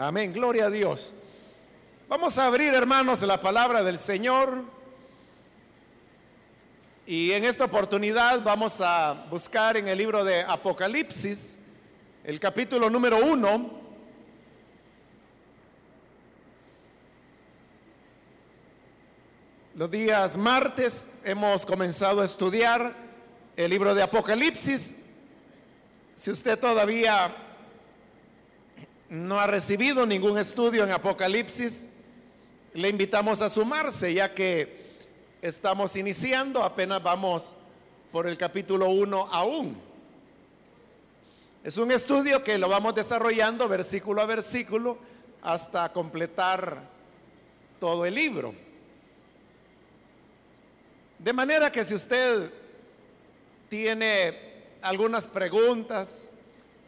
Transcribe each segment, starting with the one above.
Amén, gloria a Dios. Vamos a abrir, hermanos, la palabra del Señor. Y en esta oportunidad vamos a buscar en el libro de Apocalipsis, el capítulo número uno. Los días martes hemos comenzado a estudiar el libro de Apocalipsis. Si usted todavía no ha recibido ningún estudio en Apocalipsis, le invitamos a sumarse, ya que estamos iniciando, apenas vamos por el capítulo 1 aún. Es un estudio que lo vamos desarrollando versículo a versículo hasta completar todo el libro. De manera que si usted tiene algunas preguntas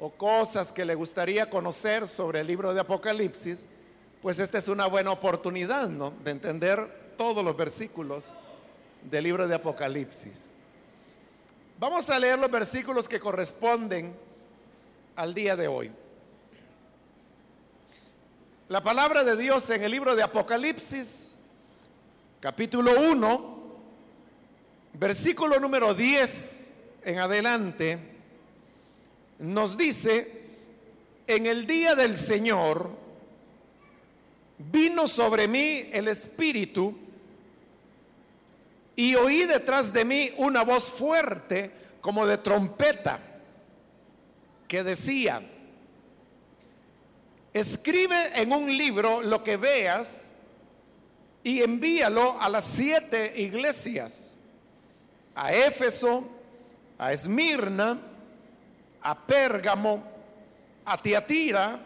o cosas que le gustaría conocer sobre el libro de Apocalipsis, pues esta es una buena oportunidad, ¿no? De entender todos los versículos del libro de Apocalipsis. Vamos a leer los versículos que corresponden al día de hoy. La palabra de Dios en el libro de Apocalipsis, capítulo 1, versículo número 10 en adelante, nos dice, en el día del Señor vino sobre mí el Espíritu y oí detrás de mí una voz fuerte como de trompeta que decía, escribe en un libro lo que veas y envíalo a las siete iglesias, a Éfeso, a Esmirna, a Pérgamo, a Tiatira,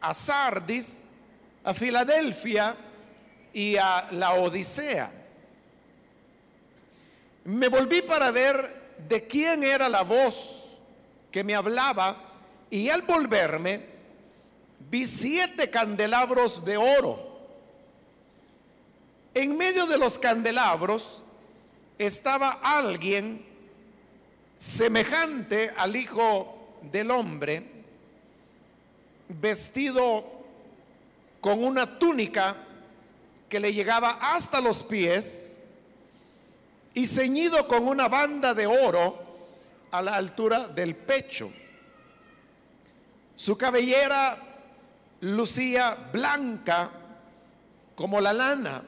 a Sardis, a Filadelfia y a la Odisea. Me volví para ver de quién era la voz que me hablaba y al volverme vi siete candelabros de oro. En medio de los candelabros estaba alguien semejante al Hijo del Hombre, vestido con una túnica que le llegaba hasta los pies y ceñido con una banda de oro a la altura del pecho. Su cabellera lucía blanca como la lana,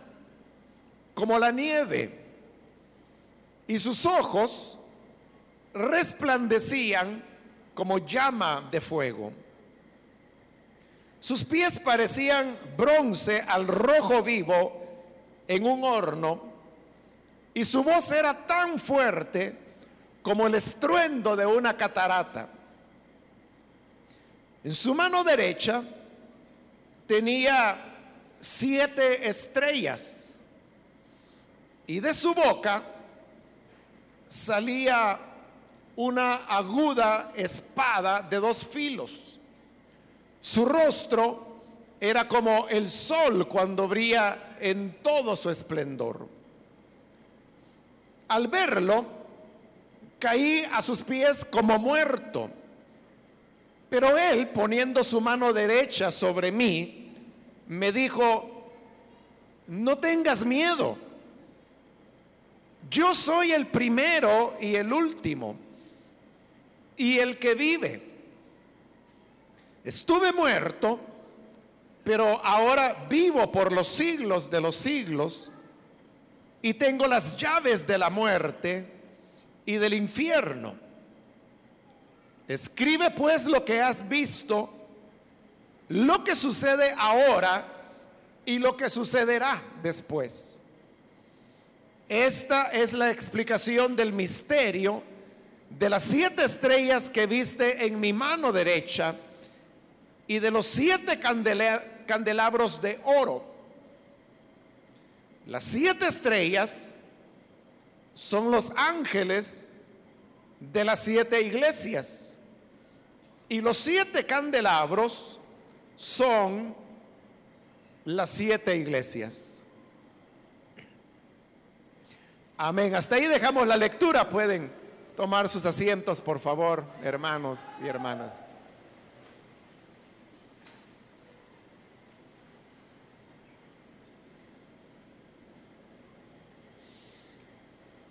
como la nieve, y sus ojos resplandecían como llama de fuego. Sus pies parecían bronce al rojo vivo en un horno y su voz era tan fuerte como el estruendo de una catarata. En su mano derecha tenía siete estrellas y de su boca salía una aguda espada de dos filos. Su rostro era como el sol cuando brilla en todo su esplendor. Al verlo, caí a sus pies como muerto. Pero él, poniendo su mano derecha sobre mí, me dijo, no tengas miedo. Yo soy el primero y el último y el que vive. Estuve muerto, pero ahora vivo por los siglos de los siglos y tengo las llaves de la muerte y del infierno. Escribe pues lo que has visto, lo que sucede ahora y lo que sucederá después. Esta es la explicación del misterio de las siete estrellas que viste en mi mano derecha y de los siete candelabros de oro. Las siete estrellas son los ángeles de las siete iglesias y los siete candelabros son las siete iglesias. Amén. Hasta ahí dejamos la lectura. Pueden tomar sus asientos, por favor, hermanos y hermanas.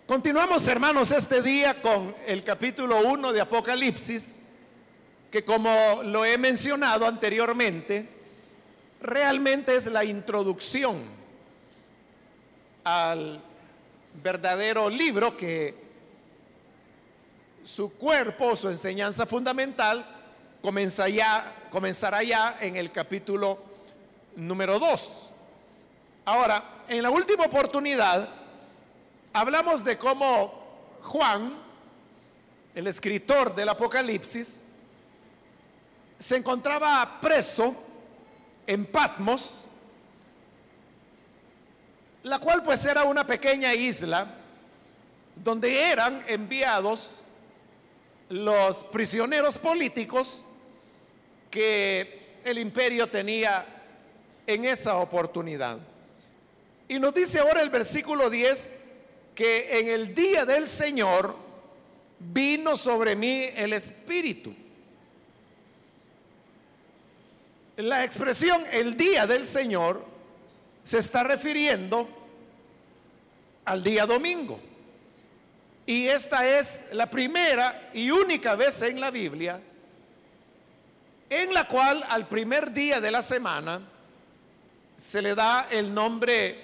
Continuamos, hermanos, este día con el capítulo 1 de Apocalipsis, que como lo he mencionado anteriormente, realmente es la introducción al verdadero libro que su cuerpo, su enseñanza fundamental, comenzará ya en el capítulo número 2. Ahora, en la última oportunidad, hablamos de cómo Juan, el escritor del Apocalipsis, se encontraba preso en Patmos, la cual pues era una pequeña isla donde eran enviados los prisioneros políticos que el imperio tenía en esa oportunidad. Y nos dice ahora el versículo 10 que en el día del Señor vino sobre mí el Espíritu. La expresión el día del Señor se está refiriendo al día domingo. Y esta es la primera y única vez en la Biblia en la cual al primer día de la semana se le da el nombre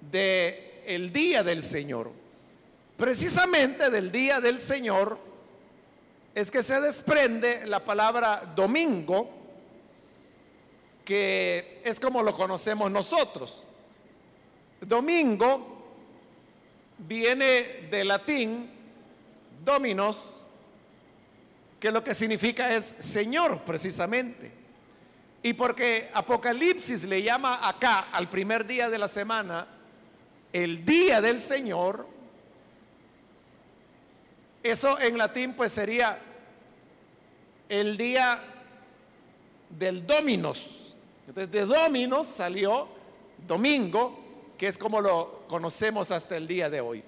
de el día del Señor. Precisamente del día del Señor es que se desprende la palabra domingo, que es como lo conocemos nosotros. Domingo viene de latín dominos, que lo que significa es Señor precisamente. Y porque Apocalipsis le llama acá al primer día de la semana el día del Señor, eso en latín pues sería el día del Dominos. Entonces de Dominos salió domingo que es como lo conocemos hasta el día de hoy.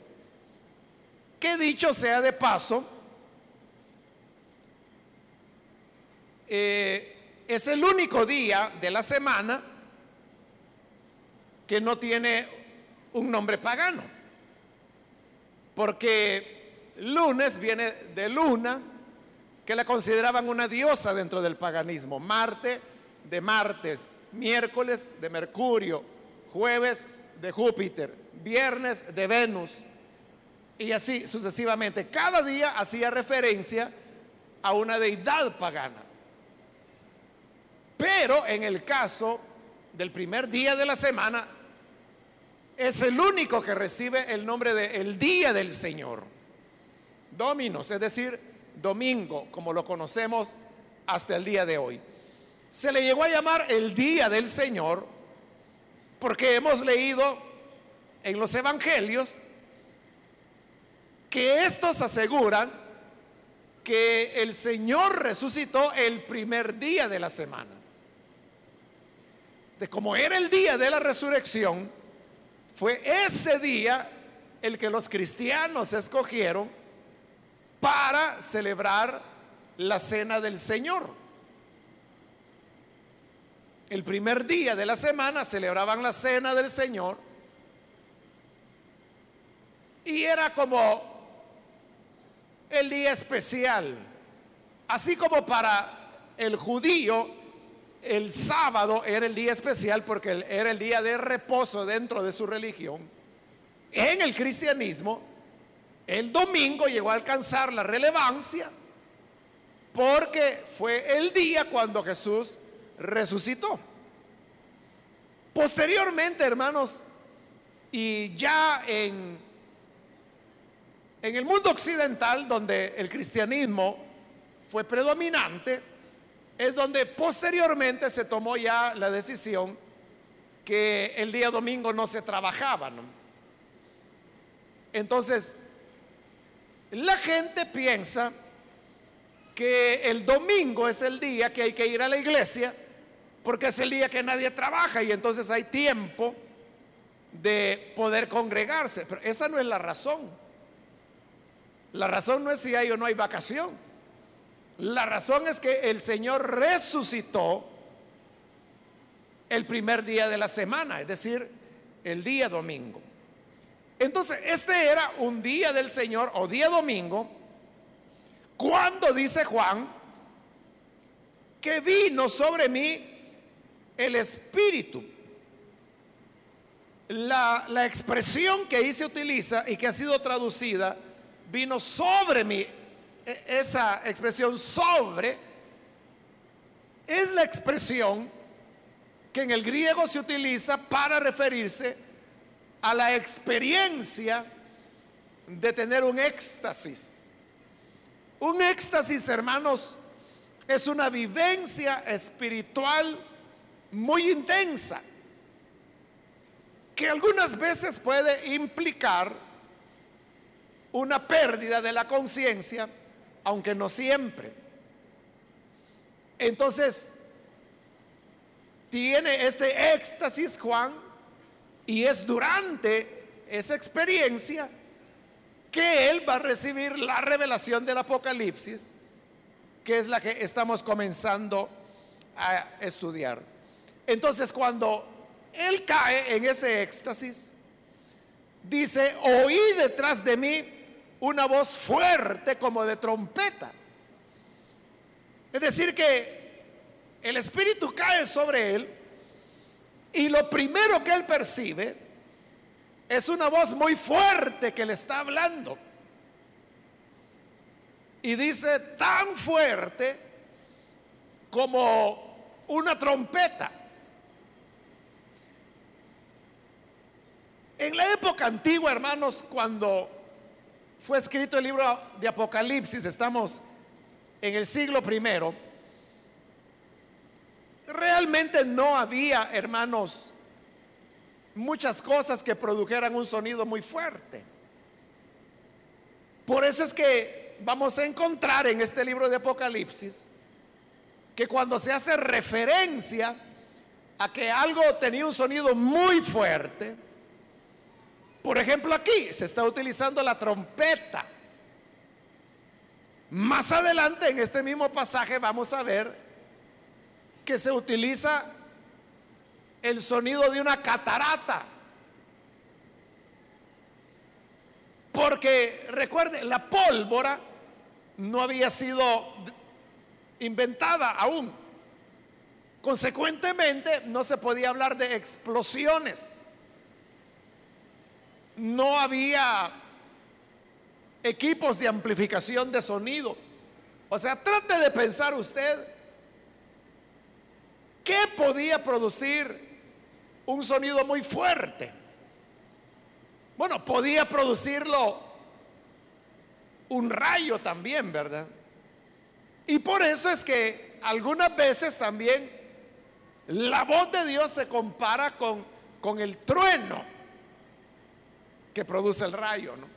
Que dicho sea de paso, eh, es el único día de la semana que no tiene un nombre pagano. Porque lunes viene de luna, que la consideraban una diosa dentro del paganismo. Marte de martes, miércoles de Mercurio, jueves de Júpiter, viernes de Venus, y así sucesivamente. Cada día hacía referencia a una deidad pagana. Pero en el caso del primer día de la semana, es el único que recibe el nombre de el día del Señor. Dominos, es decir, domingo, como lo conocemos hasta el día de hoy. Se le llegó a llamar el día del Señor porque hemos leído en los evangelios que estos aseguran que el Señor resucitó el primer día de la semana. De como era el día de la resurrección, fue ese día el que los cristianos escogieron para celebrar la cena del Señor. El primer día de la semana celebraban la cena del Señor y era como el día especial, así como para el judío el sábado era el día especial porque era el día de reposo dentro de su religión. En el cristianismo, el domingo llegó a alcanzar la relevancia porque fue el día cuando Jesús resucitó. Posteriormente, hermanos, y ya en, en el mundo occidental, donde el cristianismo fue predominante, es donde posteriormente se tomó ya la decisión que el día domingo no se trabajaba. Entonces, la gente piensa que el domingo es el día que hay que ir a la iglesia porque es el día que nadie trabaja y entonces hay tiempo de poder congregarse. Pero esa no es la razón. La razón no es si hay o no hay vacación. La razón es que el Señor resucitó el primer día de la semana, es decir, el día domingo. Entonces, este era un día del Señor o día domingo, cuando dice Juan que vino sobre mí el Espíritu. La, la expresión que ahí se utiliza y que ha sido traducida, vino sobre mí, e, esa expresión sobre, es la expresión que en el griego se utiliza para referirse a la experiencia de tener un éxtasis. Un éxtasis, hermanos, es una vivencia espiritual muy intensa, que algunas veces puede implicar una pérdida de la conciencia, aunque no siempre. Entonces, tiene este éxtasis Juan y es durante esa experiencia que él va a recibir la revelación del Apocalipsis, que es la que estamos comenzando a estudiar. Entonces cuando él cae en ese éxtasis, dice, oí detrás de mí una voz fuerte como de trompeta. Es decir, que el Espíritu cae sobre él y lo primero que él percibe es una voz muy fuerte que le está hablando. Y dice tan fuerte como una trompeta. En la época antigua, hermanos, cuando fue escrito el libro de Apocalipsis, estamos en el siglo primero, realmente no había, hermanos, muchas cosas que produjeran un sonido muy fuerte. Por eso es que vamos a encontrar en este libro de Apocalipsis que cuando se hace referencia a que algo tenía un sonido muy fuerte, por ejemplo aquí se está utilizando la trompeta. Más adelante en este mismo pasaje vamos a ver que se utiliza el sonido de una catarata. Porque recuerde, la pólvora no había sido inventada aún. Consecuentemente, no se podía hablar de explosiones. No había equipos de amplificación de sonido. O sea, trate de pensar usted ¿Qué podía producir un sonido muy fuerte? Bueno, podía producirlo un rayo también, ¿verdad? Y por eso es que algunas veces también la voz de Dios se compara con, con el trueno que produce el rayo, ¿no?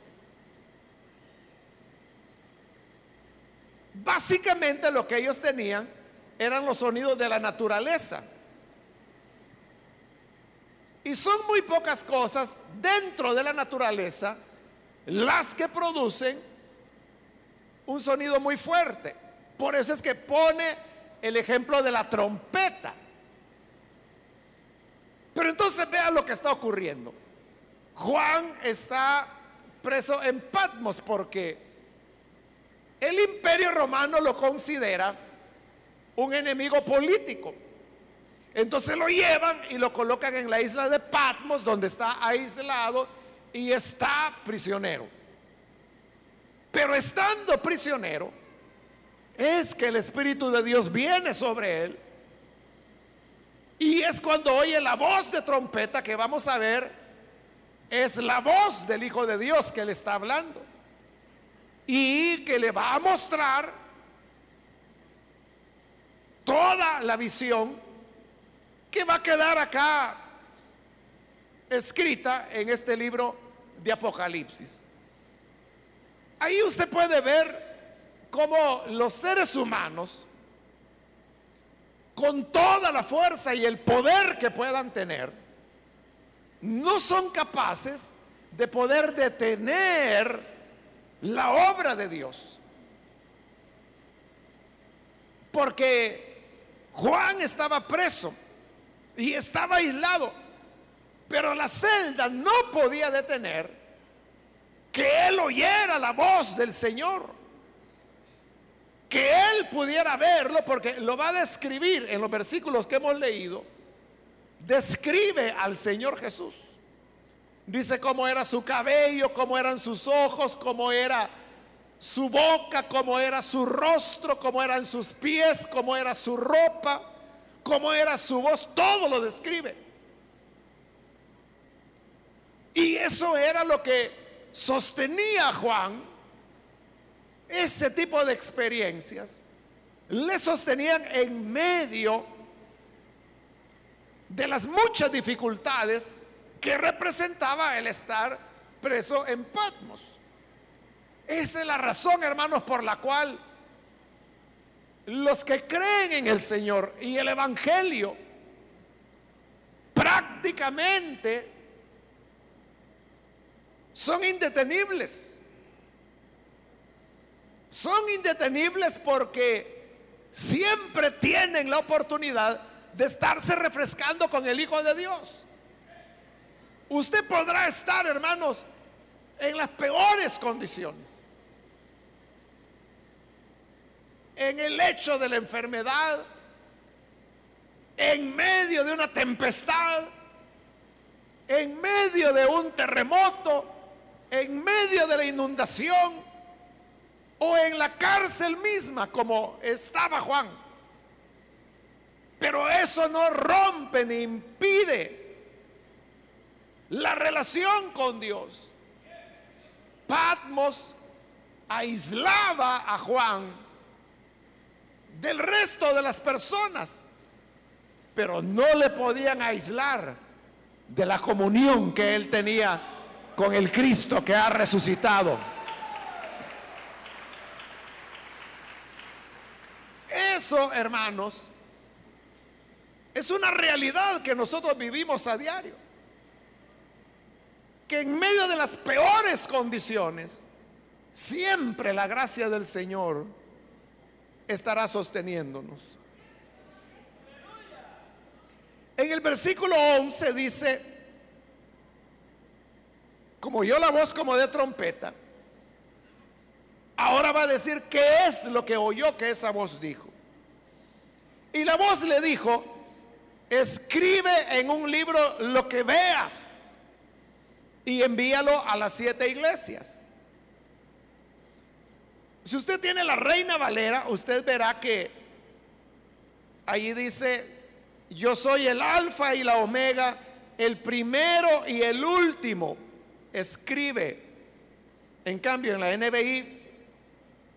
Básicamente lo que ellos tenían eran los sonidos de la naturaleza. Y son muy pocas cosas dentro de la naturaleza las que producen un sonido muy fuerte. Por eso es que pone el ejemplo de la trompeta. Pero entonces vean lo que está ocurriendo. Juan está preso en Patmos porque el imperio romano lo considera un enemigo político. Entonces lo llevan y lo colocan en la isla de Patmos, donde está aislado y está prisionero. Pero estando prisionero, es que el Espíritu de Dios viene sobre él. Y es cuando oye la voz de trompeta que vamos a ver, es la voz del Hijo de Dios que le está hablando. Y que le va a mostrar toda la visión que va a quedar acá escrita en este libro de Apocalipsis. Ahí usted puede ver cómo los seres humanos, con toda la fuerza y el poder que puedan tener, no son capaces de poder detener la obra de Dios. Porque Juan estaba preso y estaba aislado, pero la celda no podía detener que él oyera la voz del Señor, que él pudiera verlo, porque lo va a describir en los versículos que hemos leído, describe al Señor Jesús. Dice cómo era su cabello, cómo eran sus ojos, cómo era su boca, cómo era su rostro, cómo eran sus pies, cómo era su ropa, cómo era su voz, todo lo describe. Y eso era lo que sostenía a Juan, ese tipo de experiencias, le sostenían en medio de las muchas dificultades que representaba el estar preso en Patmos. Esa es la razón, hermanos, por la cual los que creen en el Señor y el Evangelio prácticamente son indetenibles. Son indetenibles porque siempre tienen la oportunidad de estarse refrescando con el Hijo de Dios. Usted podrá estar, hermanos, en las peores condiciones. En el hecho de la enfermedad, en medio de una tempestad, en medio de un terremoto, en medio de la inundación o en la cárcel misma como estaba Juan. Pero eso no rompe ni impide la relación con Dios. Patmos aislaba a Juan del resto de las personas, pero no le podían aislar de la comunión que él tenía con el Cristo que ha resucitado. Eso, hermanos, es una realidad que nosotros vivimos a diario que en medio de las peores condiciones, siempre la gracia del Señor estará sosteniéndonos. En el versículo 11 dice, como oyó la voz como de trompeta, ahora va a decir qué es lo que oyó que esa voz dijo. Y la voz le dijo, escribe en un libro lo que veas y envíalo a las siete iglesias. Si usted tiene la reina Valera, usted verá que ahí dice, yo soy el alfa y la omega, el primero y el último. Escribe. En cambio, en la NBI,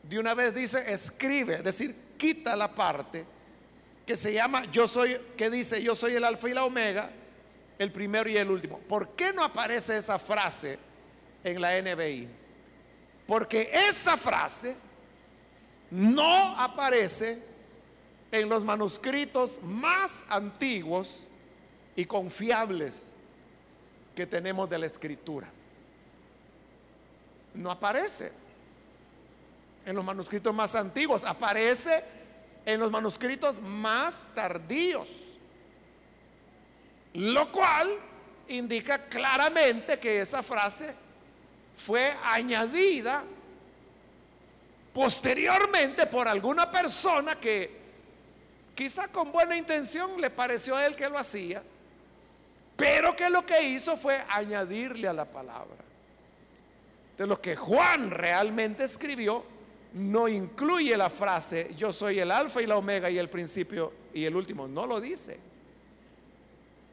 de una vez dice, escribe, es decir, quita la parte que se llama, yo soy, que dice, yo soy el alfa y la omega el primero y el último. ¿Por qué no aparece esa frase en la NBI? Porque esa frase no aparece en los manuscritos más antiguos y confiables que tenemos de la escritura. No aparece en los manuscritos más antiguos, aparece en los manuscritos más tardíos. Lo cual indica claramente que esa frase fue añadida posteriormente por alguna persona que quizá con buena intención le pareció a él que lo hacía, pero que lo que hizo fue añadirle a la palabra. De lo que Juan realmente escribió no incluye la frase yo soy el alfa y la omega y el principio y el último, no lo dice.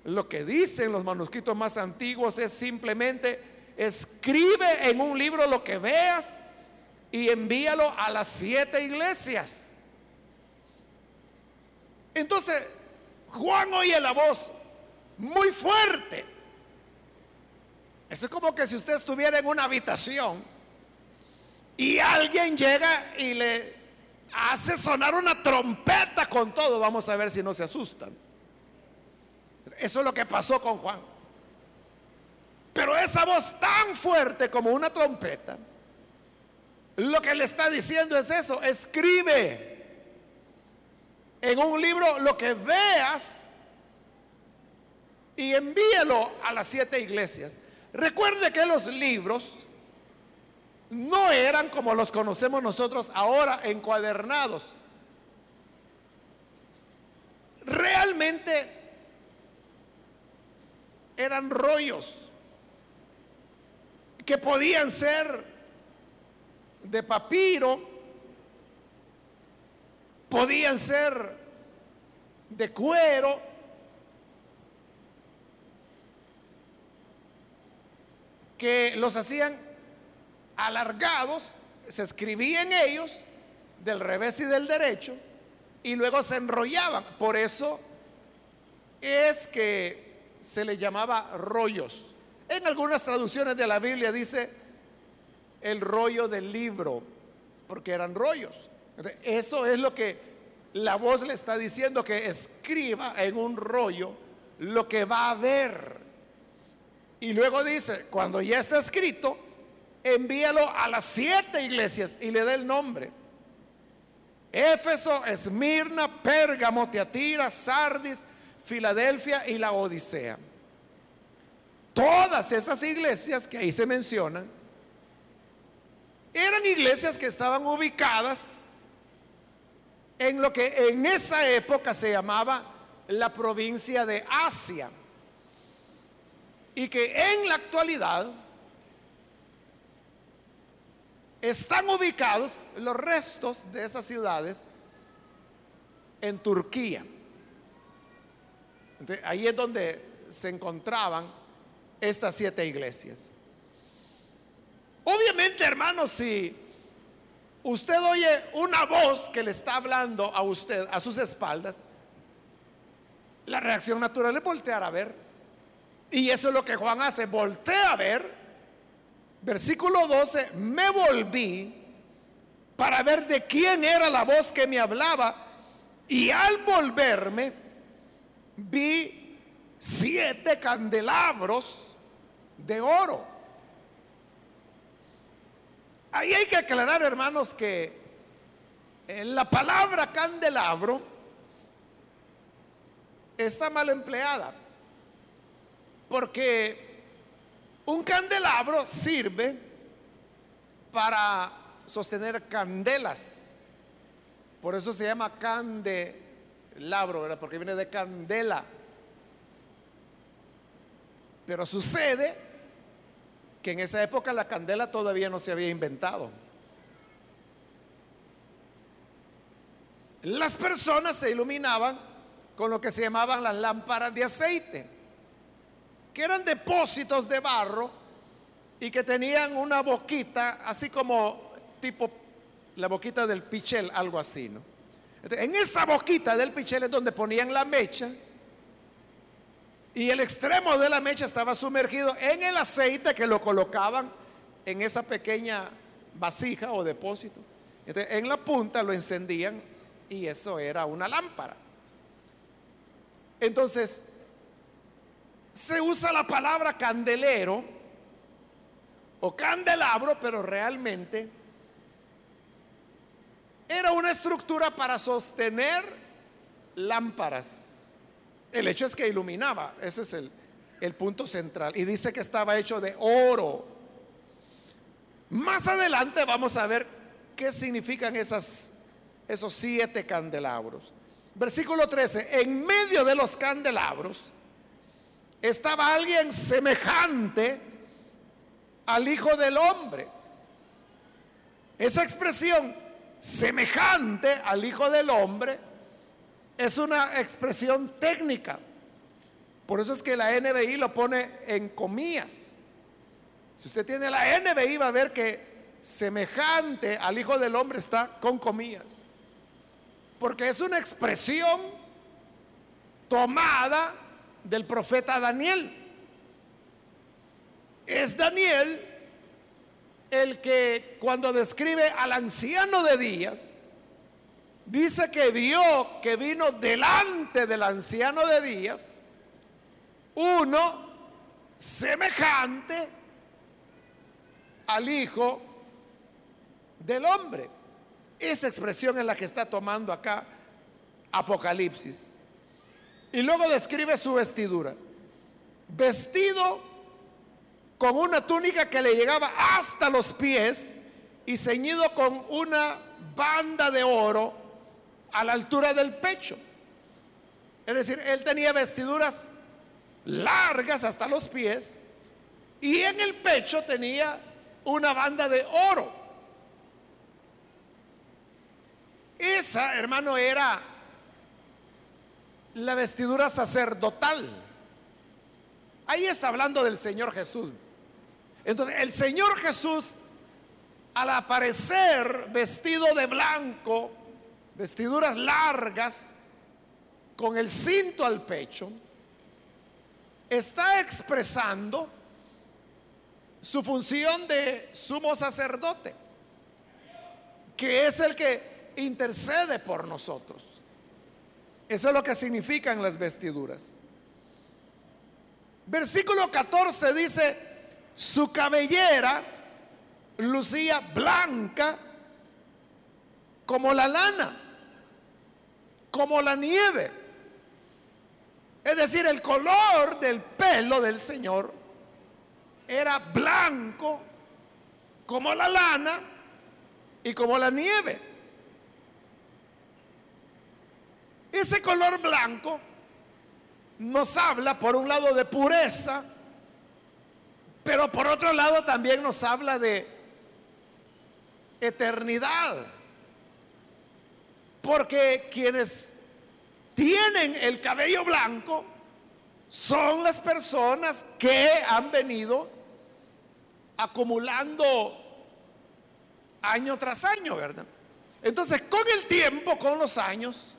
Lo que dicen los manuscritos más antiguos es simplemente escribe en un libro lo que veas y envíalo a las siete iglesias. Entonces, Juan oye la voz muy fuerte. Eso es como que si usted estuviera en una habitación y alguien llega y le hace sonar una trompeta con todo. Vamos a ver si no se asustan. Eso es lo que pasó con Juan. Pero esa voz tan fuerte como una trompeta, lo que le está diciendo es eso, escribe en un libro lo que veas y envíelo a las siete iglesias. Recuerde que los libros no eran como los conocemos nosotros ahora, encuadernados. Realmente eran rollos que podían ser de papiro, podían ser de cuero, que los hacían alargados, se escribía en ellos del revés y del derecho y luego se enrollaban. Por eso es que se le llamaba rollos. En algunas traducciones de la Biblia dice el rollo del libro, porque eran rollos. Eso es lo que la voz le está diciendo, que escriba en un rollo lo que va a ver. Y luego dice, cuando ya está escrito, envíalo a las siete iglesias y le da el nombre. Éfeso, Esmirna, Pérgamo, Teatira, Sardis, Filadelfia y la Odisea. Todas esas iglesias que ahí se mencionan eran iglesias que estaban ubicadas en lo que en esa época se llamaba la provincia de Asia y que en la actualidad están ubicados los restos de esas ciudades en Turquía. ahí es donde se encontraban estas siete iglesias. Obviamente, hermanos, si usted oye una voz que le está hablando a usted a sus espaldas, la reacción natural es voltear a ver. Y eso es lo que Juan hace, voltea a ver Versículo 12, me volví para ver de quién era la voz que me hablaba y al volverme vi siete candelabros de oro. Ahí hay que aclarar, hermanos, que en la palabra candelabro está mal empleada, porque un candelabro sirve para sostener candelas. Por eso se llama candelabro, ¿verdad? Porque viene de candela. Pero sucede que en esa época la candela todavía no se había inventado. Las personas se iluminaban con lo que se llamaban las lámparas de aceite que eran depósitos de barro y que tenían una boquita, así como tipo la boquita del pichel, algo así, ¿no? en esa boquita del pichel es donde ponían la mecha y el extremo de la mecha estaba sumergido en el aceite que lo colocaban en esa pequeña vasija o depósito. en la punta lo encendían y eso era una lámpara. Entonces, se usa la palabra candelero o candelabro, pero realmente era una estructura para sostener lámparas. El hecho es que iluminaba, ese es el, punto central. Y dice que estaba hecho de oro. Más adelante vamos a ver qué significan esos siete candelabros. Versículo 13, en medio de los candelabros estaba alguien semejante al Hijo del Hombre. Esa expresión, semejante al Hijo del Hombre, es una expresión técnica. Por eso es que la NBI lo pone en comillas. Si usted tiene la NBI va a ver que semejante al Hijo del Hombre está con comillas. Porque es una expresión tomada del profeta Daniel. Es Daniel el que cuando describe al anciano de días, dice que vio que vino delante del anciano de días uno semejante al Hijo del Hombre. Esa expresión es la que está tomando acá Apocalipsis. Y luego describe su vestidura. Vestido con una túnica que le llegaba hasta los pies y ceñido con una banda de oro a la altura del pecho. Es decir, él tenía vestiduras largas hasta los pies y en el pecho tenía una banda de oro. Esa, hermano, era la vestidura sacerdotal. Ahí está hablando del Señor Jesús. Entonces, el Señor Jesús, al aparecer vestido de blanco, vestiduras largas, con el cinto al pecho, está expresando su función de sumo sacerdote, que es el que intercede por nosotros. Eso es lo que significan las vestiduras. Versículo 14 dice, su cabellera lucía blanca como la lana, como la nieve. Es decir, el color del pelo del Señor era blanco como la lana y como la nieve. Ese color blanco nos habla por un lado de pureza, pero por otro lado también nos habla de eternidad. Porque quienes tienen el cabello blanco son las personas que han venido acumulando año tras año, ¿verdad? Entonces, con el tiempo, con los años,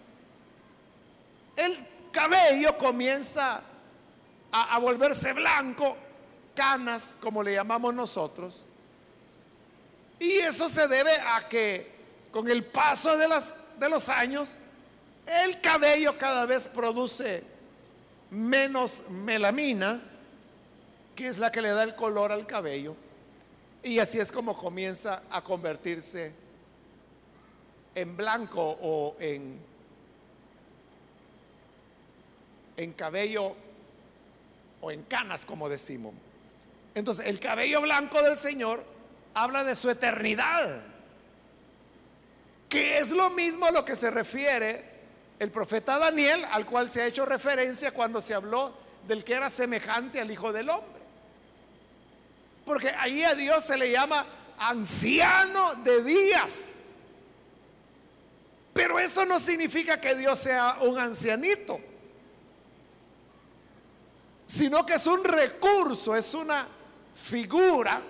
el cabello comienza a, volverse blanco, canas, como le llamamos nosotros. Y eso se debe a que con el paso de, las, de los años, el cabello cada vez produce menos melamina, que es la que le da el color al cabello. Y así es como comienza a convertirse en blanco o en, en cabello o en canas, como decimos. Entonces, el cabello blanco del Señor habla de su eternidad, que es lo mismo a lo que se refiere el profeta Daniel, al cual se ha hecho referencia cuando se habló del que era semejante al Hijo del Hombre. Porque ahí a Dios se le llama anciano de días. Pero eso no significa que Dios sea un ancianito, sino que es un recurso, es una figura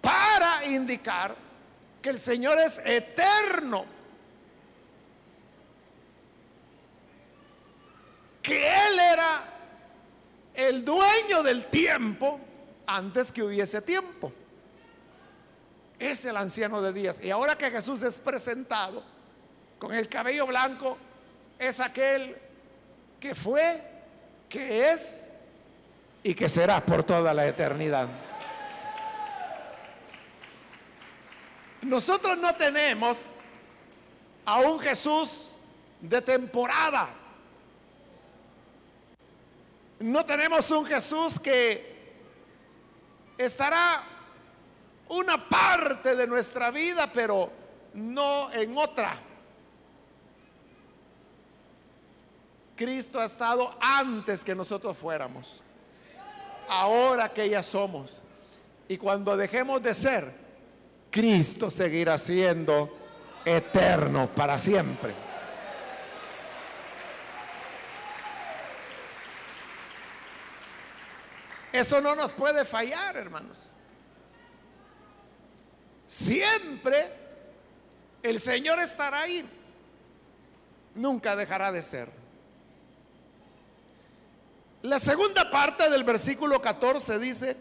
para indicar que el Señor es eterno. Que Él era el dueño del tiempo antes que hubiese tiempo. Es el anciano de días. Y ahora que Jesús es presentado con el cabello blanco, es aquel que fue, es y que será por toda la eternidad. Nosotros no tenemos a un Jesús de temporada. No tenemos un Jesús que estará una parte de nuestra vida, pero no en otra. Cristo ha estado antes que nosotros fuéramos, ahora que ya somos. Y cuando dejemos de ser, Cristo seguirá siendo eterno para siempre. Eso no nos puede fallar, hermanos. Siempre el Señor estará ahí. Nunca dejará de ser. La segunda parte del versículo 14 dice,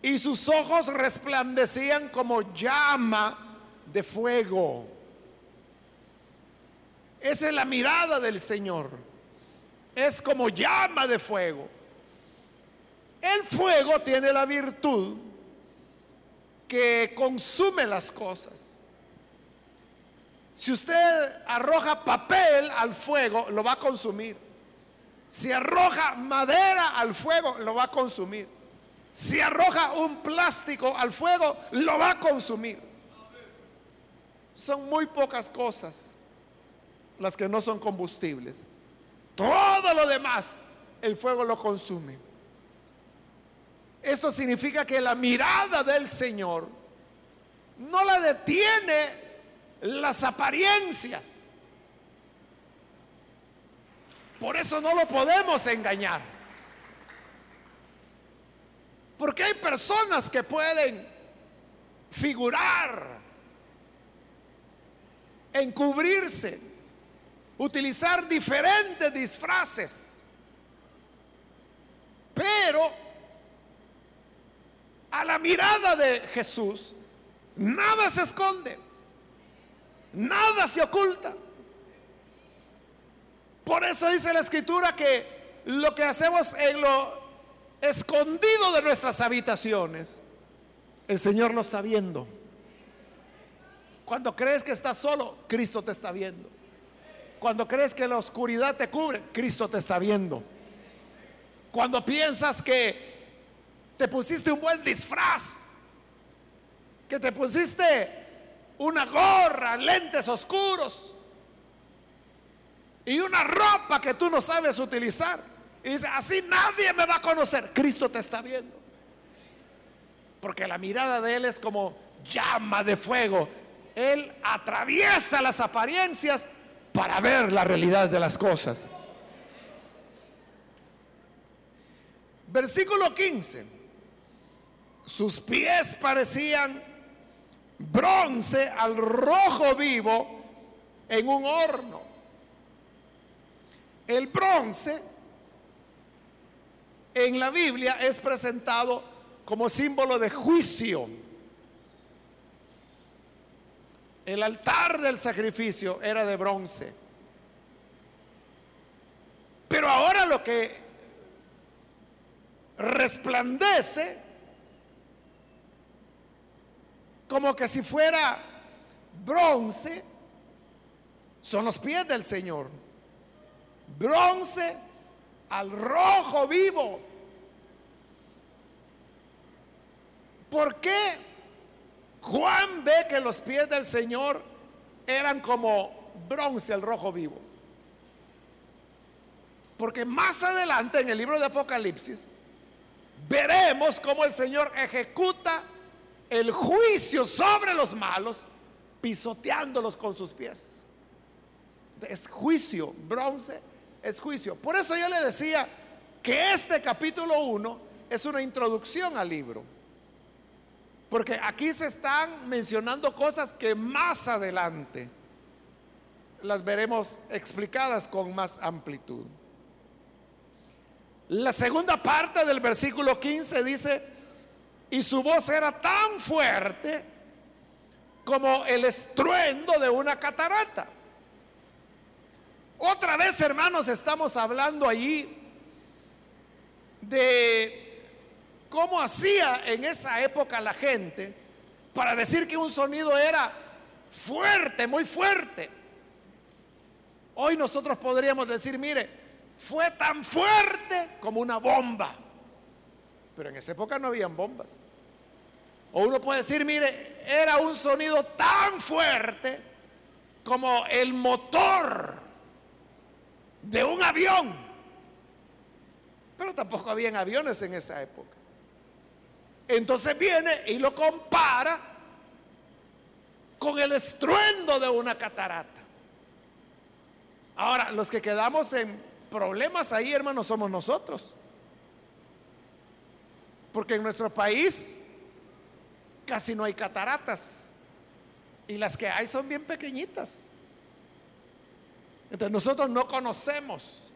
y sus ojos resplandecían como llama de fuego. Esa es la mirada del Señor. Es como llama de fuego. El fuego tiene la virtud que consume las cosas. Si usted arroja papel al fuego, lo va a consumir. Si arroja madera al fuego, lo va a consumir. Si arroja un plástico al fuego, lo va a consumir. Son muy pocas cosas las que no son combustibles. Todo lo demás, el fuego lo consume. Esto significa que la mirada del Señor no la detiene las apariencias. Por eso no lo podemos engañar. Porque hay personas que pueden figurar, encubrirse, utilizar diferentes disfraces. Pero a la mirada de Jesús, nada se esconde, nada se oculta. Por eso dice la escritura que lo que hacemos en lo escondido de nuestras habitaciones, el Señor lo está viendo. Cuando crees que estás solo, Cristo te está viendo. Cuando crees que la oscuridad te cubre, Cristo te está viendo. Cuando piensas que te pusiste un buen disfraz, que te pusiste una gorra, lentes oscuros y una ropa que tú no sabes utilizar. Y dice, así nadie me va a conocer. Cristo te está viendo. Porque la mirada de Él es como llama de fuego. Él atraviesa las apariencias para ver la realidad de las cosas. Versículo 15. Sus pies parecían bronce al rojo vivo en un horno. El bronce en la Biblia es presentado como símbolo de juicio. El altar del sacrificio era de bronce. Pero ahora lo que resplandece como que si fuera bronce, son los pies del Señor. Bronce al rojo vivo. ¿Por qué Juan ve que los pies del Señor eran como bronce al rojo vivo? Porque más adelante en el libro de Apocalipsis veremos cómo el Señor ejecuta el juicio sobre los malos, pisoteándolos con sus pies. Es juicio, bronce es juicio. Por eso yo le decía que este capítulo 1 es una introducción al libro. Porque aquí se están mencionando cosas que más adelante las veremos explicadas con más amplitud. La segunda parte del versículo 15 dice, y su voz era tan fuerte como el estruendo de una catarata. Otra vez, hermanos, estamos hablando allí de cómo hacía en esa época la gente para decir que un sonido era fuerte, muy fuerte. Hoy nosotros podríamos decir, mire, fue tan fuerte como una bomba. Pero en esa época no habían bombas. O uno puede decir, mire, era un sonido tan fuerte como el motor de un avión. Pero tampoco habían aviones en esa época. Entonces viene y lo compara con el estruendo de una catarata. Ahora, los que quedamos en problemas ahí, hermanos, somos nosotros. Porque en nuestro país casi no hay cataratas. Y las que hay son bien pequeñitas. Entonces nosotros no conocemos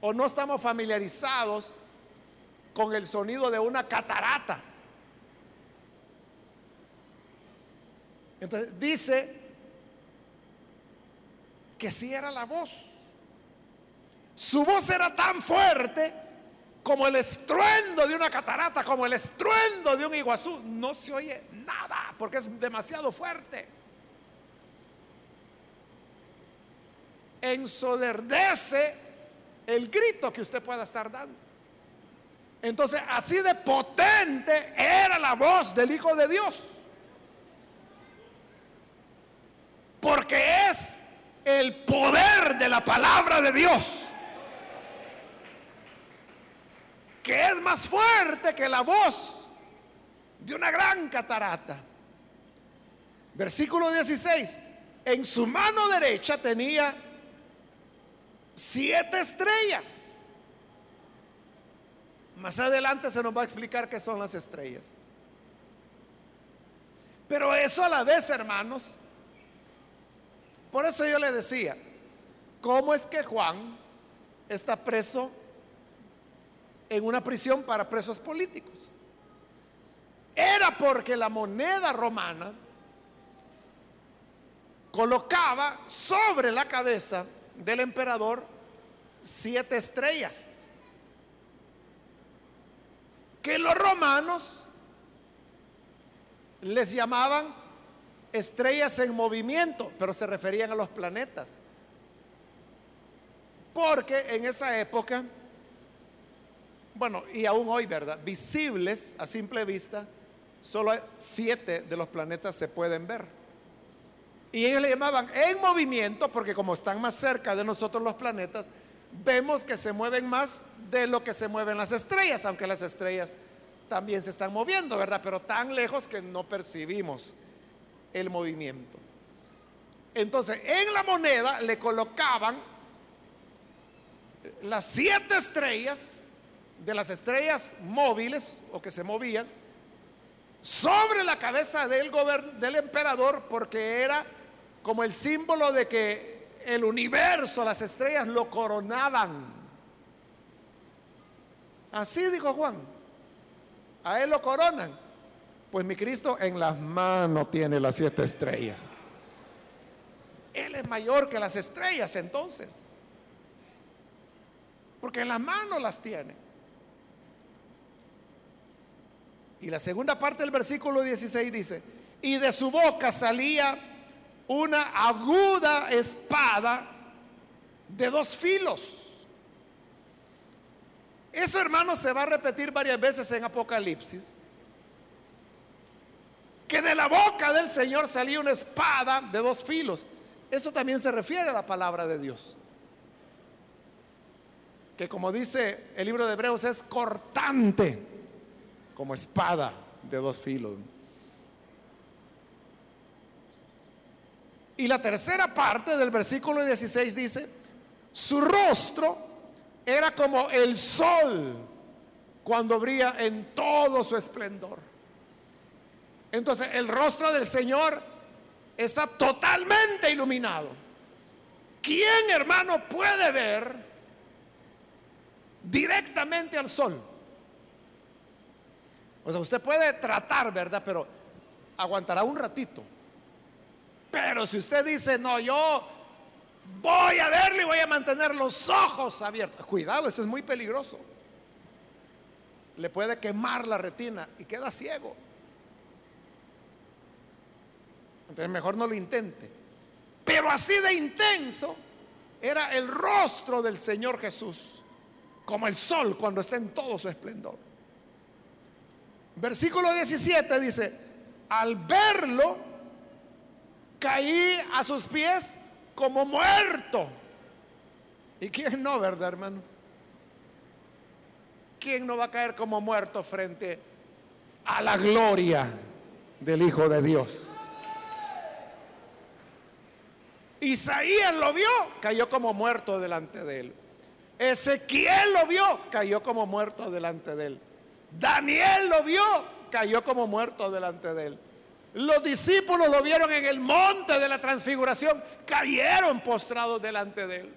o no estamos familiarizados con el sonido de una catarata. Entonces dice que si era la voz. Su voz era tan fuerte como el estruendo de una catarata, como el estruendo de un iguazú, no se oye nada porque es demasiado fuerte. Ensoderdece el grito que usted pueda estar dando. Entonces, así de potente era la voz del Hijo de Dios. Porque es el poder de la palabra de Dios. Que es más fuerte que la voz de una gran catarata. Versículo 16. En su mano derecha tenía siete estrellas. Más adelante se nos va a explicar qué son las estrellas. Pero eso a la vez, hermanos, por eso yo le decía, ¿cómo es que Juan está preso en una prisión para presos políticos? Era porque la moneda romana colocaba sobre la cabeza del emperador siete estrellas que los romanos les llamaban estrellas en movimiento, pero se referían a los planetas. Porque en esa época, bueno, y aún hoy, ¿verdad? Visibles a simple vista, solo siete de los planetas se pueden ver. Y ellos le llamaban en movimiento porque como están más cerca de nosotros los planetas, vemos que se mueven más de lo que se mueven las estrellas, aunque las estrellas también se están moviendo, ¿verdad? Pero tan lejos que no percibimos el movimiento. Entonces, en la moneda le colocaban las siete estrellas de las estrellas móviles o que se movían sobre la cabeza del, del emperador porque era como el símbolo de que el universo, las estrellas lo coronaban. Así dijo Juan. A él lo coronan. Pues mi Cristo en las manos tiene las siete estrellas. Él es mayor que las estrellas entonces. Porque en las manos las tiene. Y la segunda parte del versículo 16 dice, y de su boca salía una aguda espada de dos filos. Eso, hermano, se va a repetir varias veces en Apocalipsis que de la boca del Señor salía una espada de dos filos. Eso también se refiere a la palabra de Dios. Que como dice el libro de Hebreos es cortante como espada de dos filos. Y la tercera parte del versículo 16 dice, su rostro era como el sol cuando brilla en todo su esplendor. Entonces el rostro del Señor está totalmente iluminado. ¿Quién, hermano, puede ver directamente al sol? O sea, usted puede tratar, ¿verdad? Pero aguantará un ratito. Pero si usted dice, no, yo voy a verlo y voy a mantener los ojos abiertos, cuidado, eso es muy peligroso. Le puede quemar la retina y queda ciego. Entonces mejor no lo intente. Pero así de intenso era el rostro del Señor Jesús, como el sol cuando está en todo su esplendor. Versículo 17 dice, al verlo, caí a sus pies como muerto. ¿Y quién no, verdad, hermano? ¿Quién no va a caer como muerto frente a la gloria del Hijo de Dios? Isaías lo vio, cayó como muerto delante de él. Ezequiel lo vio, cayó como muerto delante de él. Daniel lo vio, cayó como muerto delante de él. Los discípulos lo vieron en el monte de la transfiguración, cayeron postrados delante de él.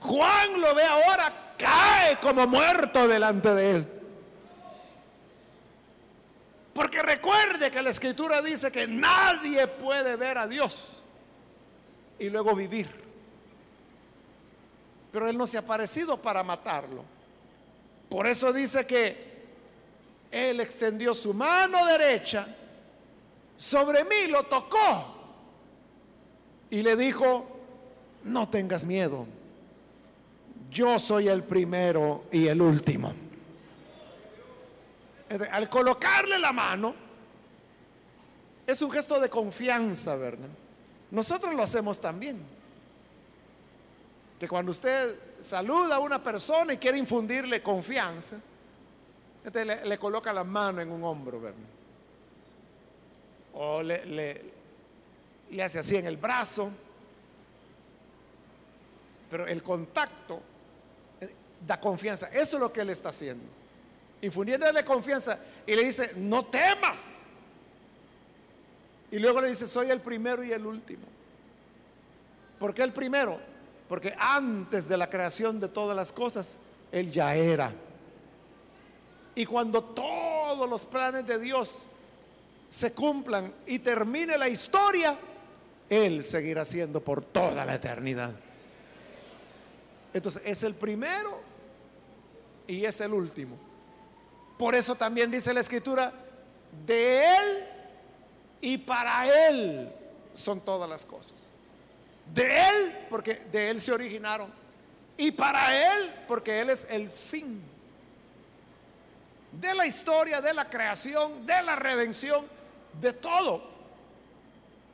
Juan lo ve ahora, cae como muerto delante de él. Porque recuerde que la escritura dice que nadie puede ver a Dios y luego vivir. Pero Él no se ha aparecido para matarlo. Por eso dice que Él extendió su mano derecha sobre mí, lo tocó y le dijo, no tengas miedo, yo soy el primero y el último. Al colocarle la mano, es un gesto de confianza, ¿verdad? Nosotros lo hacemos también. Que cuando usted saluda a una persona y quiere infundirle confianza, le, le, coloca la mano en un hombro, ¿verdad? O le, le hace así en el brazo. Pero el contacto eh, da confianza. Eso es lo que él está haciendo. Infundiéndole confianza y le dice, no temas. Y luego le dice, soy el primero y el último. ¿Por qué el primero? Porque antes de la creación de todas las cosas, Él ya era. Y cuando todos los planes de Dios se cumplan y termine la historia, Él seguirá siendo por toda la eternidad. Entonces es el primero y es el último. Por eso también dice la escritura, de Él y para Él son todas las cosas. De Él, porque de Él se originaron. Y para Él, porque Él es el fin de la historia, de la creación, de la redención, de todo.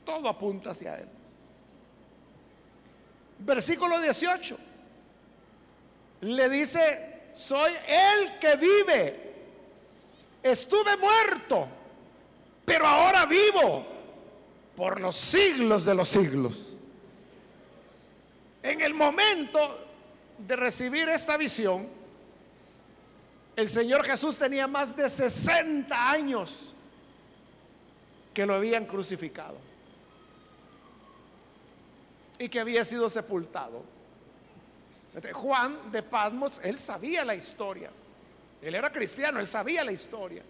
Todo apunta hacia Él. Versículo 18 le dice, soy el que vive. Estuve muerto, pero ahora vivo por los siglos de los siglos. En el momento de recibir esta visión, el Señor Jesús tenía más de 60 años que lo habían crucificado y que había sido sepultado. Juan de Patmos, él sabía la historia. Él era cristiano, él sabía la historia.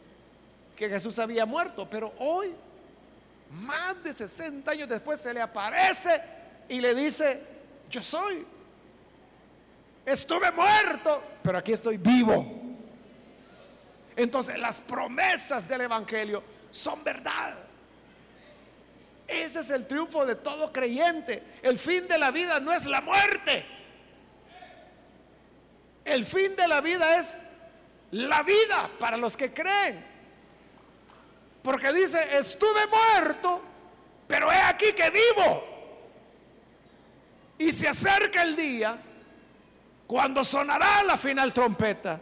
Que Jesús había muerto. Pero hoy, más de 60 años después, se le aparece y le dice, yo soy. Estuve muerto, pero aquí estoy vivo. Entonces las promesas del Evangelio son verdad. Ese es el triunfo de todo creyente. El fin de la vida no es la muerte. El fin de la vida es la vida para los que creen. Porque dice, estuve muerto, pero he aquí que vivo. Y se acerca el día cuando sonará la final trompeta.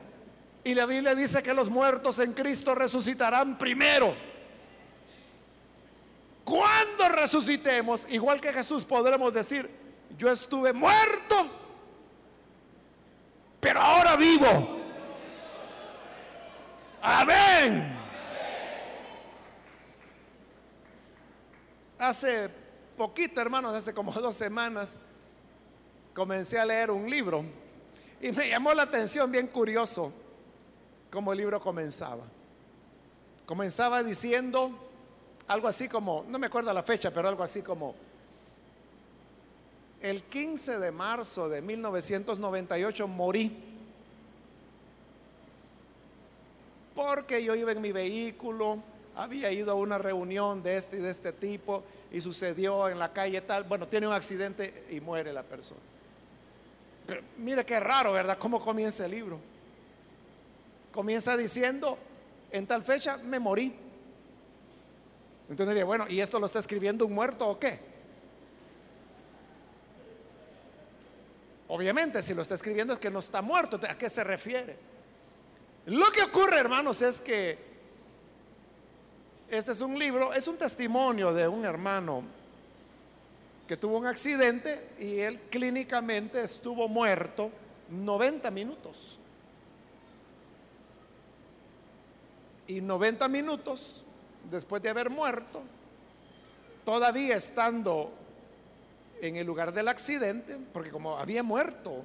Y la Biblia dice que los muertos en Cristo resucitarán primero. Cuando resucitemos, igual que Jesús, podremos decir, yo estuve muerto pero ahora vivo. Amén. Hace poquito, hermanos, hace como dos semanas, comencé a leer un libro y me llamó la atención, bien curioso, cómo el libro comenzaba. Comenzaba diciendo algo así como, no me acuerdo la fecha, pero algo así como, el 15 de marzo de 1998 morí. Porque yo iba en mi vehículo, había ido a una reunión de este y de este tipo y sucedió en la calle tal. Bueno, tiene un accidente y muere la persona. Pero mire qué raro, ¿verdad? ¿Cómo comienza el libro? Comienza diciendo, en tal fecha me morí. Entonces diría, bueno, ¿y esto lo está escribiendo un muerto o qué? Obviamente, si lo está escribiendo es que no está muerto. ¿A qué se refiere? Lo que ocurre, hermanos, es que este es un libro, es un testimonio de un hermano que tuvo un accidente y él clínicamente estuvo muerto 90 minutos. Y 90 minutos después de haber muerto, todavía estando en el lugar del accidente, porque como había muerto,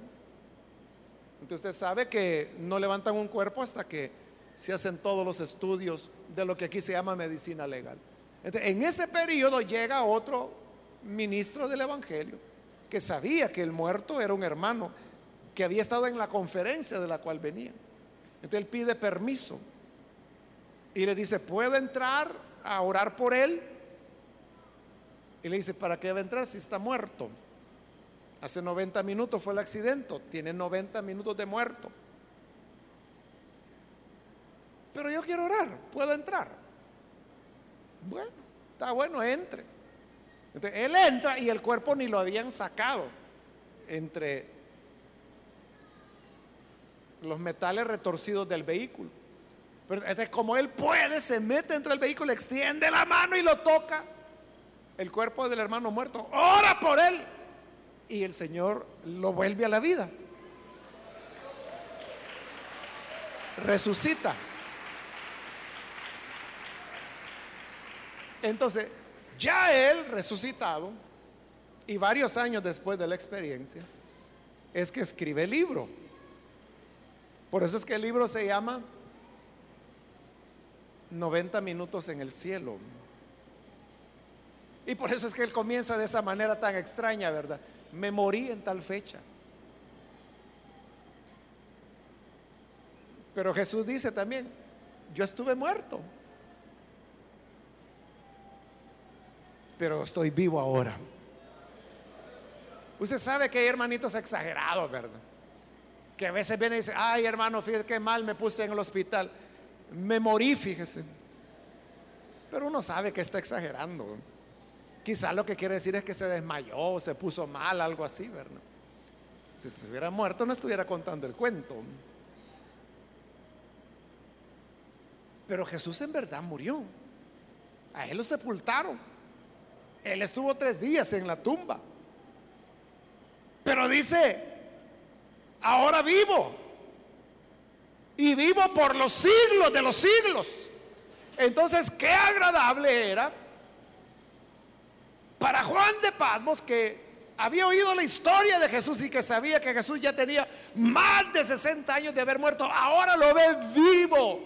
entonces usted sabe que no levantan un cuerpo hasta que se hacen todos los estudios de lo que aquí se llama medicina legal. en ese periodo llega otro ministro del Evangelio que sabía que el muerto era un hermano que había estado en la conferencia de la cual venía. Entonces él pide permiso y le dice, ¿puedo entrar a orar por él? Y le dice, ¿para qué va a entrar si está muerto? Hace 90 minutos fue el accidente, tiene 90 minutos de muerto. pero yo quiero orar, puedo entrar. Bueno, está bueno, entre. él entra y el cuerpo ni lo habían sacado entre los metales retorcidos del vehículo. Pero como él puede, se mete dentro del vehículo, extiende la mano y lo toca. El cuerpo del hermano muerto, ora por él. Y el Señor lo vuelve a la vida. Resucita. Entonces, ya él resucitado, y varios años después de la experiencia, es que escribe el libro. Por eso es que el libro se llama 90 minutos en el cielo. Y por eso es que él comienza de esa manera tan extraña, ¿verdad? Me morí en tal fecha. Pero Jesús dice también, yo estuve muerto, pero estoy vivo ahora. Usted sabe que hay hermanitos exagerados, ¿verdad? Que a veces viene y dice, ay hermano, fíjese qué mal me puse en el hospital. Me morí, fíjese. Pero uno sabe que está exagerando. Quizá lo que quiere decir es que se desmayó, se puso mal, algo así, ¿verdad? Si se hubiera muerto no estuviera contando el cuento. Pero Jesús en verdad murió. A él lo sepultaron. Él estuvo tres días en la tumba. Pero dice, ahora vivo. Y vivo por los siglos de los siglos. Entonces, qué agradable era para Juan de Patmos que había oído la historia de Jesús y que sabía que Jesús ya tenía más de 60 años de haber muerto. Ahora lo ve vivo.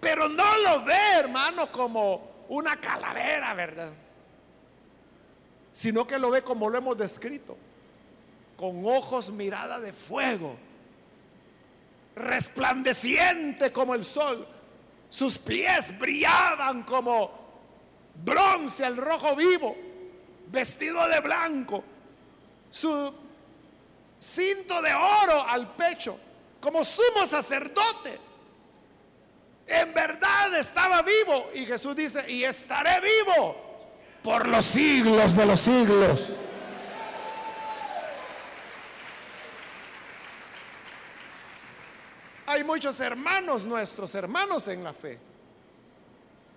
Pero no lo ve, hermano, como una calavera, ¿verdad? Sino que lo ve como lo hemos descrito con ojos mirada de fuego, resplandeciente como el sol. Sus pies brillaban como bronce al rojo vivo, vestido de blanco, su cinto de oro al pecho, como sumo sacerdote. En verdad estaba vivo. Y Jesús dice, y estaré vivo por los siglos de los siglos. Hay muchos hermanos nuestros, hermanos en la fe,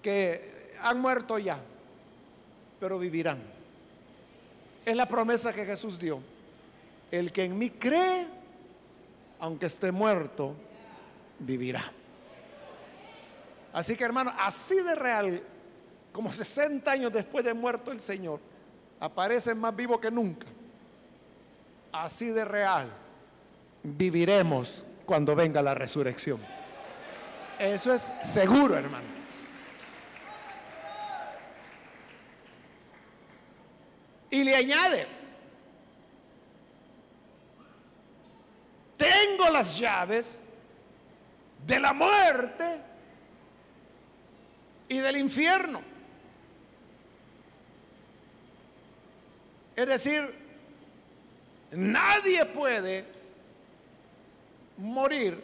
que han muerto ya, pero vivirán. Es la promesa que Jesús dio. El que en mí cree, aunque esté muerto, vivirá. Así que hermano, así de real, como 60 años después de muerto el Señor, aparece más vivo que nunca. Así de real, viviremos cuando venga la resurrección. Eso es seguro, hermano. Y le añade, tengo las llaves de la muerte y del infierno. Es decir, nadie puede morir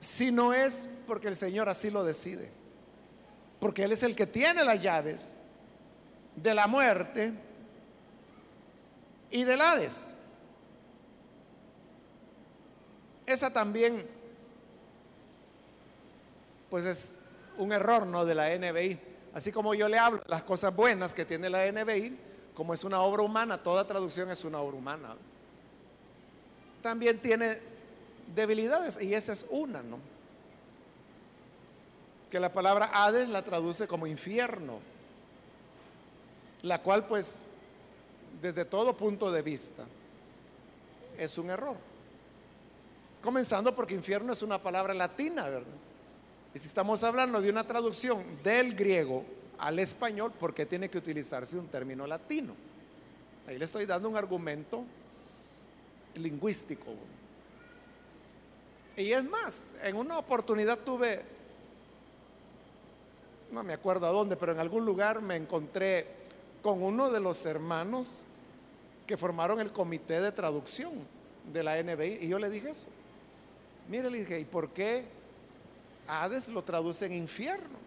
si no es porque el Señor así lo decide. Porque Él es el que tiene las llaves de la muerte y del Hades. Esa también, pues es un error, ¿no? De la NBI. Así como yo le hablo las cosas buenas que tiene la NBI, como es una obra humana, toda traducción es una obra humana también tiene debilidades y esa es una, ¿no? Que la palabra Hades la traduce como infierno, la cual pues desde todo punto de vista es un error. Comenzando porque infierno es una palabra latina, ¿verdad? Y si estamos hablando de una traducción del griego al español, ¿por qué tiene que utilizarse un término latino? Ahí le estoy dando un argumento lingüístico. Y es más, en una oportunidad tuve, no me acuerdo a dónde, pero en algún lugar me encontré con uno de los hermanos que formaron el comité de traducción de la NBI y yo le dije eso. Mire, le dije, ¿y por qué Hades lo traduce en infierno.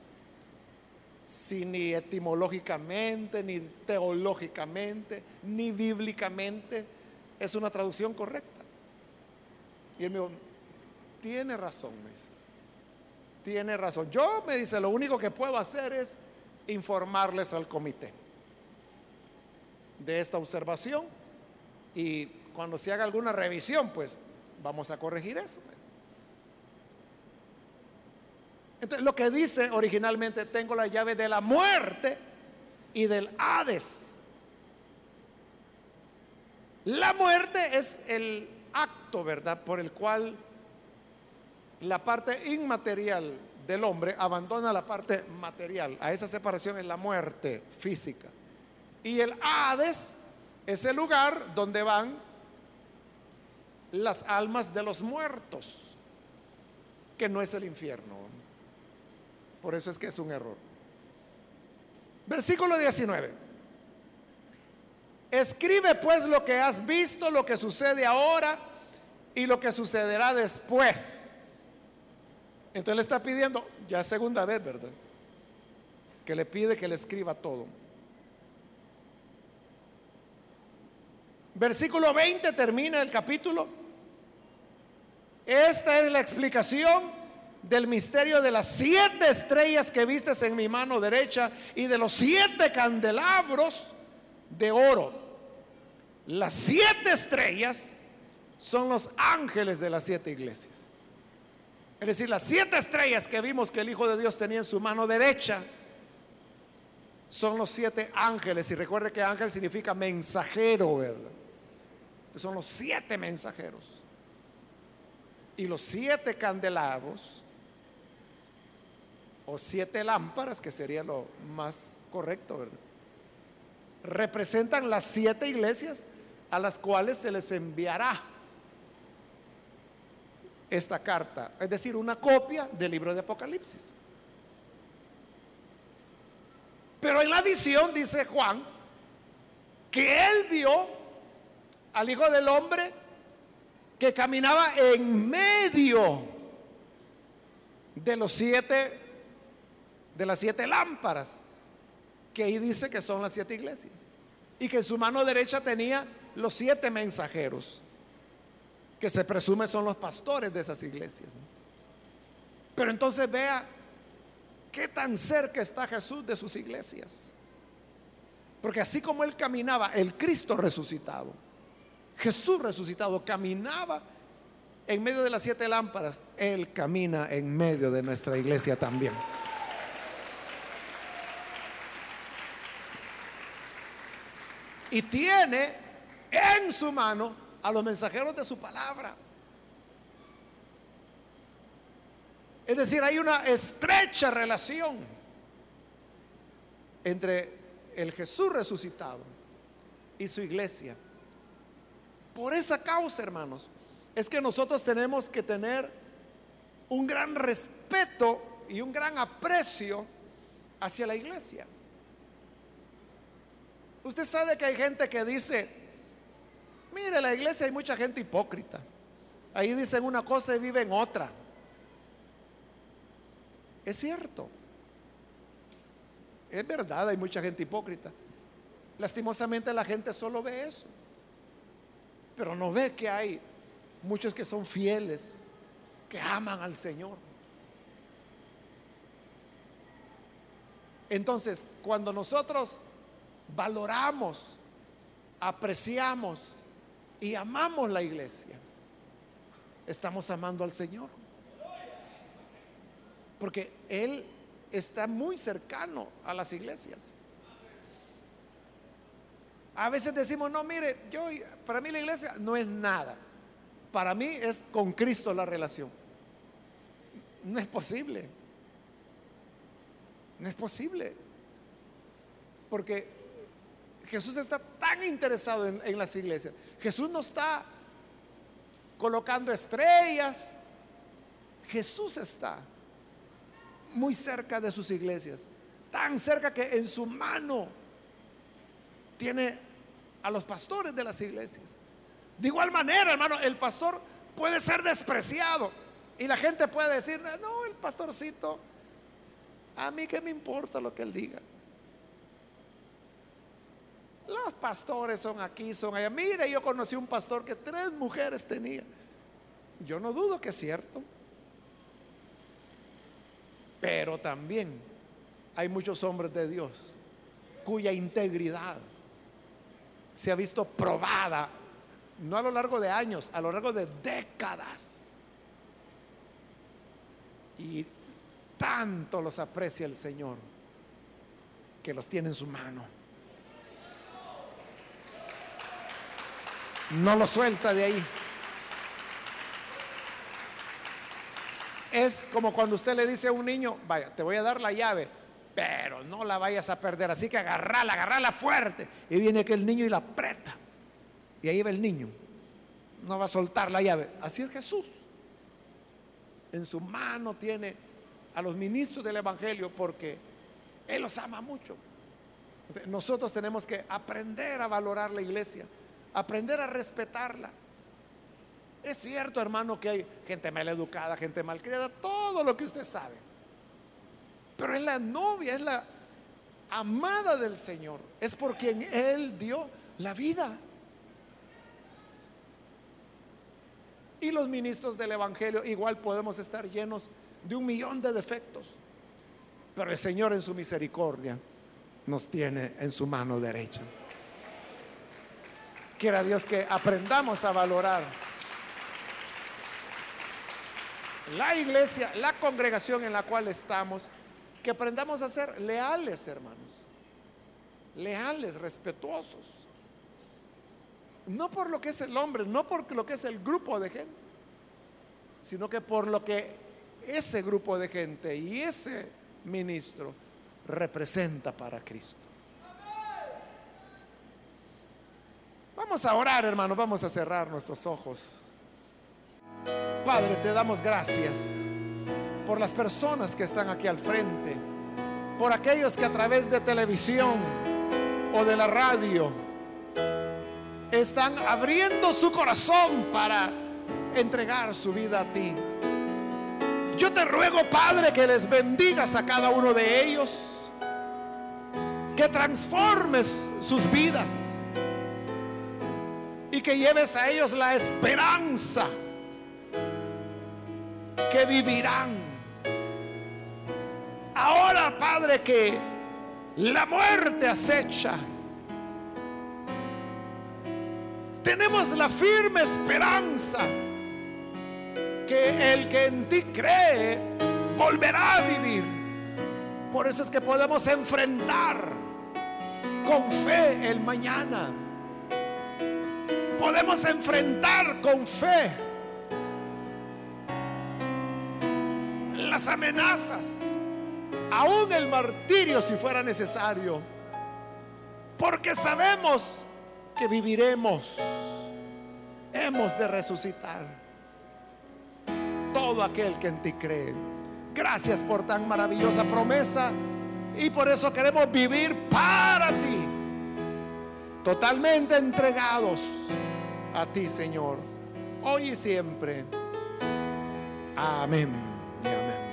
Si ni etimológicamente, ni teológicamente, ni bíblicamente es una traducción correcta. Y él me dijo, tiene razón, me dice. Tiene razón. Yo me dice, lo único que puedo hacer es informarles al comité de esta observación y cuando se haga alguna revisión, pues vamos a corregir eso. Entonces, lo que dice originalmente, tengo la llave de la muerte y del Hades. La muerte es el acto, ¿verdad?, por el cual la parte inmaterial del hombre abandona la parte material. A esa separación es la muerte física. Y el Hades es el lugar donde van las almas de los muertos, que no es el infierno. Por eso es que es un error. Versículo 19. Escribe pues lo que has visto, lo que sucede ahora y lo que sucederá después. Entonces le está pidiendo, ya segunda vez, ¿verdad? Que le pide que le escriba todo. Versículo 20 termina el capítulo. Esta es la explicación del misterio de las siete estrellas que vistes en mi mano derecha y de los siete candelabros de oro. Las siete estrellas son los ángeles de las siete iglesias. Es decir, las siete estrellas que vimos que el Hijo de Dios tenía en su mano derecha son los siete ángeles. Y recuerde que ángel significa mensajero, ¿verdad? Son los siete mensajeros. Y los siete candelabros o siete lámparas, que sería lo más correcto, representan las siete iglesias a las cuales se les enviará esta carta, es decir, una copia del libro de Apocalipsis. Pero en la visión dice Juan que él vio al Hijo del Hombre que caminaba en medio de los siete de las siete lámparas, que ahí dice que son las siete iglesias. Y que en su mano derecha tenía los siete mensajeros, que se presume son los pastores de esas iglesias. Pero entonces vea qué tan cerca está Jesús de sus iglesias. Porque así como él caminaba, el Cristo resucitado, Jesús resucitado, caminaba en medio de las siete lámparas, Él camina en medio de nuestra iglesia también. y tiene en su mano a los mensajeros de su palabra. Es decir, hay una estrecha relación entre el Jesús resucitado y su iglesia. Por esa causa, hermanos, es que nosotros tenemos que tener un gran respeto y un gran aprecio hacia la iglesia. Usted sabe que hay gente que dice, mire, la iglesia hay mucha gente hipócrita. Ahí dicen una cosa y viven otra. Es cierto. Es verdad, hay mucha gente hipócrita. Lastimosamente la gente solo ve eso. Pero no ve que hay muchos que son fieles, que aman al Señor. Entonces, cuando nosotros valoramos, apreciamos y amamos la iglesia, estamos amando al Señor. Porque Él está muy cercano a las iglesias. A veces decimos, no, mire, yo, para mí la iglesia no es nada. Para mí es con Cristo la relación. No es posible. No es posible. Porque Jesús está tan interesado en, las iglesias. Jesús no está colocando estrellas. Jesús está muy cerca de sus iglesias. Tan cerca que en su mano tiene a los pastores de las iglesias. De igual manera, hermano, el pastor puede ser despreciado, Y la gente puede decir, no, el pastorcito, a mí qué me importa lo que él diga. Los pastores son aquí, son allá. Mire, yo conocí un pastor que tres mujeres tenía. Yo no dudo que es cierto. Pero también hay muchos hombres de Dios cuya integridad se ha visto probada, no a lo largo de años, a lo largo de décadas. Y tanto los aprecia el Señor que los tiene en su mano. No lo suelta de ahí. Es como cuando usted le dice a un niño, vaya, te voy a dar la llave, pero no la vayas a perder, así que agarrala, agarrala fuerte. Y viene aquel niño y la aprieta. Y ahí va el niño. No va a soltar la llave. Así es Jesús. En su mano tiene a los ministros del Evangelio porque Él los ama mucho. Nosotros tenemos que aprender a valorar la iglesia aprender a respetarla. Es cierto, hermano, que hay gente mal educada, gente mal criada, todo lo que usted sabe. Pero es la novia, es la amada del Señor. Es por quien Él dio la vida. Y los ministros del Evangelio igual podemos estar llenos de un millón de defectos. Pero el Señor en su misericordia nos tiene en su mano derecha. Quiera Dios que aprendamos a valorar la iglesia, la congregación en la cual estamos, que aprendamos a ser leales, hermanos. Leales, respetuosos. No por lo que es el hombre, no por lo que es el grupo de gente, sino que por lo que ese grupo de gente y ese ministro representa para Cristo. Vamos a orar, hermano, vamos a cerrar nuestros ojos. Padre, te damos gracias por las personas que están aquí al frente, por aquellos que a través de televisión o de la radio están abriendo su corazón para entregar su vida a ti. Yo te ruego, Padre, que les bendigas a cada uno de ellos, que transformes sus vidas y que lleves a ellos la esperanza que vivirán. Ahora, Padre, que la muerte acecha, tenemos la firme esperanza que el que en ti cree volverá a vivir. Por eso es que podemos enfrentar con fe el mañana podemos enfrentar con fe las amenazas, aún el martirio si fuera necesario, porque sabemos que viviremos, hemos de resucitar todo aquel que en ti cree. Gracias por tan maravillosa promesa y por eso queremos vivir para ti totalmente entregados a ti, Señor, hoy y siempre. Amén y amén.